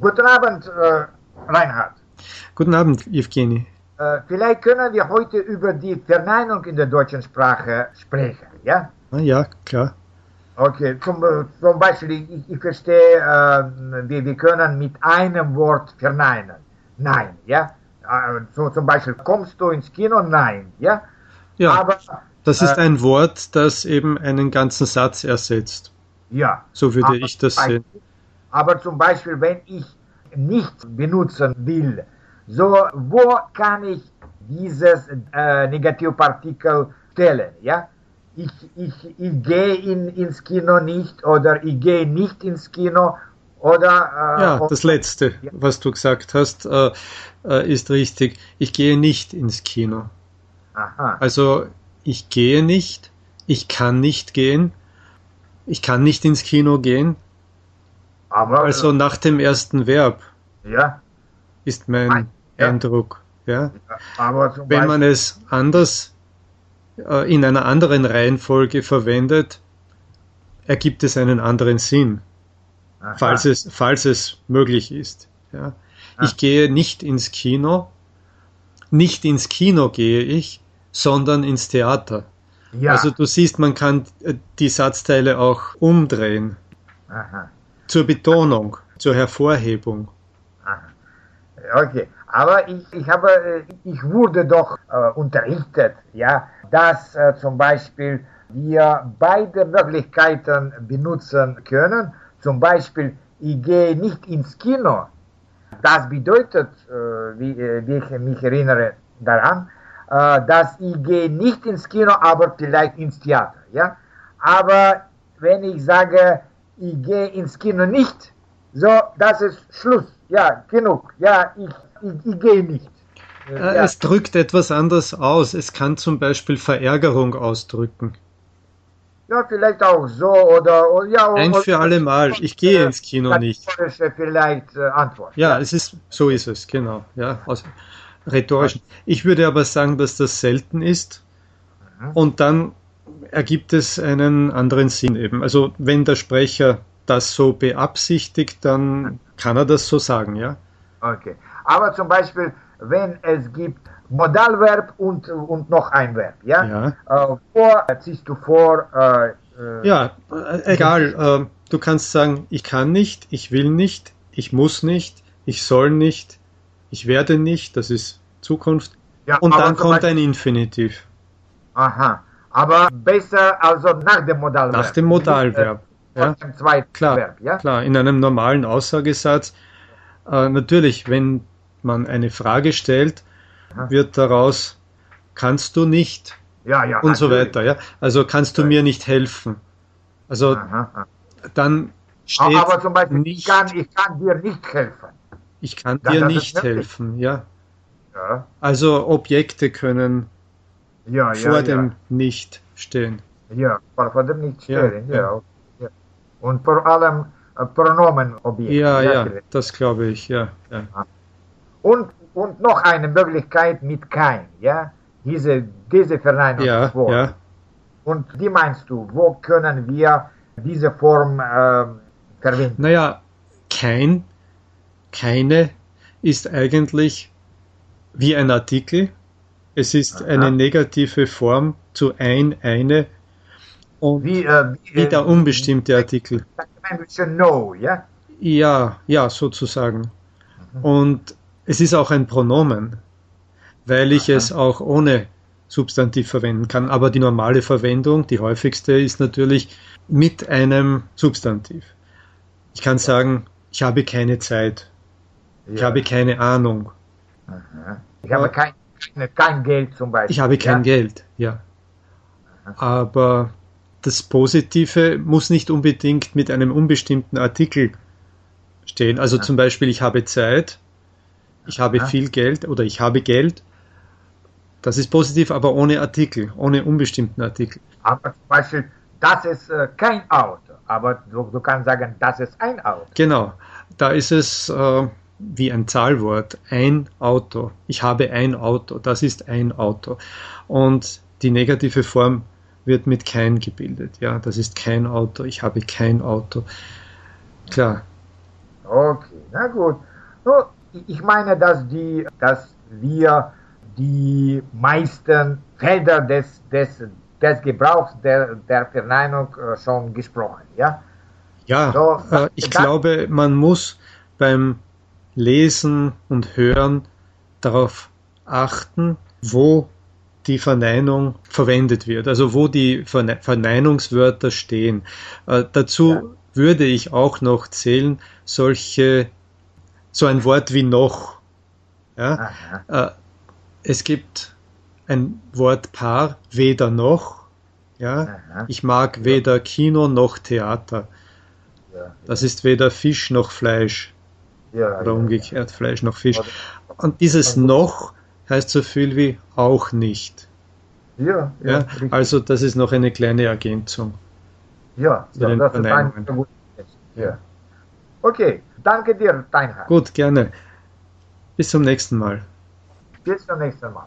Guten Abend, äh, Reinhard. Guten Abend, Evgeny. Äh, vielleicht können wir heute über die Verneinung in der deutschen Sprache sprechen, ja? Ah, ja, klar. Okay, zum, äh, zum Beispiel, ich, ich verstehe, äh, wir, wir können mit einem Wort verneinen. Nein, ja? So zum Beispiel, kommst du ins Kino? Nein, ja? Ja, Aber, das ist äh, ein Wort, das eben einen ganzen Satz ersetzt. Ja. So würde ich das sehen. Aber zum Beispiel, wenn ich nicht benutzen will, so wo kann ich dieses äh, Negativpartikel stellen? Ja? Ich, ich, ich gehe in, ins Kino nicht oder ich gehe nicht ins Kino oder. Äh, ja, das letzte, ja. was du gesagt hast, äh, äh, ist richtig. Ich gehe nicht ins Kino. Aha. Also ich gehe nicht, ich kann nicht gehen, ich kann nicht ins Kino gehen. Aber, also nach dem ersten Verb. Ja. Ist mein ja. Eindruck. Ja. Aber Wenn man es anders äh, in einer anderen Reihenfolge verwendet, ergibt es einen anderen Sinn. Falls es, falls es möglich ist. Ja. Ich gehe nicht ins Kino. Nicht ins Kino gehe ich, sondern ins Theater. Ja. Also du siehst, man kann äh, die Satzteile auch umdrehen. Aha. Zur Betonung, zur Hervorhebung. Okay, aber ich, ich, habe, äh, ich wurde doch äh, unterrichtet, ja, dass äh, zum Beispiel wir beide Möglichkeiten benutzen können. Zum Beispiel, ich gehe nicht ins Kino. Das bedeutet, äh, wie, äh, wie ich mich erinnere daran, äh, dass ich gehe nicht ins Kino, aber vielleicht ins Theater. Ja? Aber wenn ich sage, ich gehe ins Kino nicht, so, das ist Schluss. Ja, genug. Ja, ich, ich, ich gehe nicht. Äh, ja. Es drückt etwas anderes aus. Es kann zum Beispiel Verärgerung ausdrücken. Ja, vielleicht auch so oder, ja. Ein für alle Mal. Ich gehe ins Kino nicht. Vielleicht äh, Antwort. Ja, ja, es ist so ist es genau. Ja, aus, rhetorischen. Ich würde aber sagen, dass das selten ist mhm. und dann ergibt es einen anderen Sinn eben. Also wenn der Sprecher das so beabsichtigt, dann kann er das so sagen, ja. Okay. Aber zum Beispiel, wenn es gibt Modalverb und, und noch ein Verb, ja? ja. Äh, vor ziehst du vor. Äh, äh ja, äh, egal. Äh, du kannst sagen, ich kann nicht, ich will nicht, ich muss nicht, ich soll nicht, ich werde nicht, das ist Zukunft. Ja, und dann kommt Beispiel, ein Infinitiv. Aha, aber besser also nach dem Modalverb. Nach dem Modalverb. Äh, ja. Dem zweiten klar, Verb, ja? klar, in einem normalen Aussagesatz. Äh, natürlich, wenn man eine Frage stellt, Aha. wird daraus kannst du nicht ja, ja, und so weiter. Ja? Also kannst du mir nicht helfen. Also Aha. dann steht aber zum Beispiel, nicht, ich, kann, ich kann dir nicht helfen. Ich kann ja, dir nicht helfen, ja. ja. Also Objekte können ja, vor dem Nicht stehen. Ja, vor dem Nicht stehen, ja. Und vor allem äh, Pronomenobjekte. Ja, ja, das glaube ich, ja. Und, und noch eine Möglichkeit mit kein, ja. Diese, diese Verneinungsform. Ja, ja. Und wie meinst du, wo können wir diese Form äh, verwenden? Naja, kein keine ist eigentlich wie ein Artikel. Es ist Aha. eine negative Form zu ein, eine und wie, äh, wie der unbestimmte Artikel. No, ja? ja, ja, sozusagen. Mhm. Und es ist auch ein Pronomen, weil ich Aha. es auch ohne Substantiv verwenden kann. Aber die normale Verwendung, die häufigste, ist natürlich mit einem Substantiv. Ich kann sagen, ich habe keine Zeit. Ja. Ich habe keine Ahnung. Aha. Ich habe kein, kein Geld zum Beispiel. Ich habe kein ja? Geld, ja. Aber das Positive muss nicht unbedingt mit einem unbestimmten Artikel stehen. Also Aha. zum Beispiel, ich habe Zeit, ich habe viel Geld oder ich habe Geld. Das ist positiv, aber ohne Artikel, ohne unbestimmten Artikel. Aber zum Beispiel, das ist äh, kein Auto, aber du, du, kannst sagen, das ist ein Auto. Genau, da ist es äh, wie ein Zahlwort, ein Auto. Ich habe ein Auto, das ist ein Auto. Und die negative Form wird mit kein gebildet. Ja, das ist kein Auto, ich habe kein Auto. Klar. Okay. na gut. No, ich meine, dass, die, dass wir die meisten Felder des, des, des Gebrauchs der, der Verneinung äh, schon gesprochen, ja? Ja, so, äh, ich glaube, man muss beim Lesen und Hören darauf achten, wo die Verneinung verwendet wird, also wo die Verne Verneinungswörter stehen. Äh, dazu ja. würde ich auch noch zählen solche, so ein Wort wie noch. Ja? Äh, es gibt ein Wortpaar, weder noch. Ja? Ich mag weder Kino noch Theater. Das ist weder Fisch noch Fleisch. Ja, Oder umgekehrt, ja. Fleisch noch Fisch. Und dieses noch heißt so viel wie auch nicht. Ja, ja, also das ist noch eine kleine Ergänzung. Ja, ja das ist ein ja. Okay, danke dir, Deinhard. Gut, gerne. Bis zum nächsten Mal. Bis zum nächsten Mal.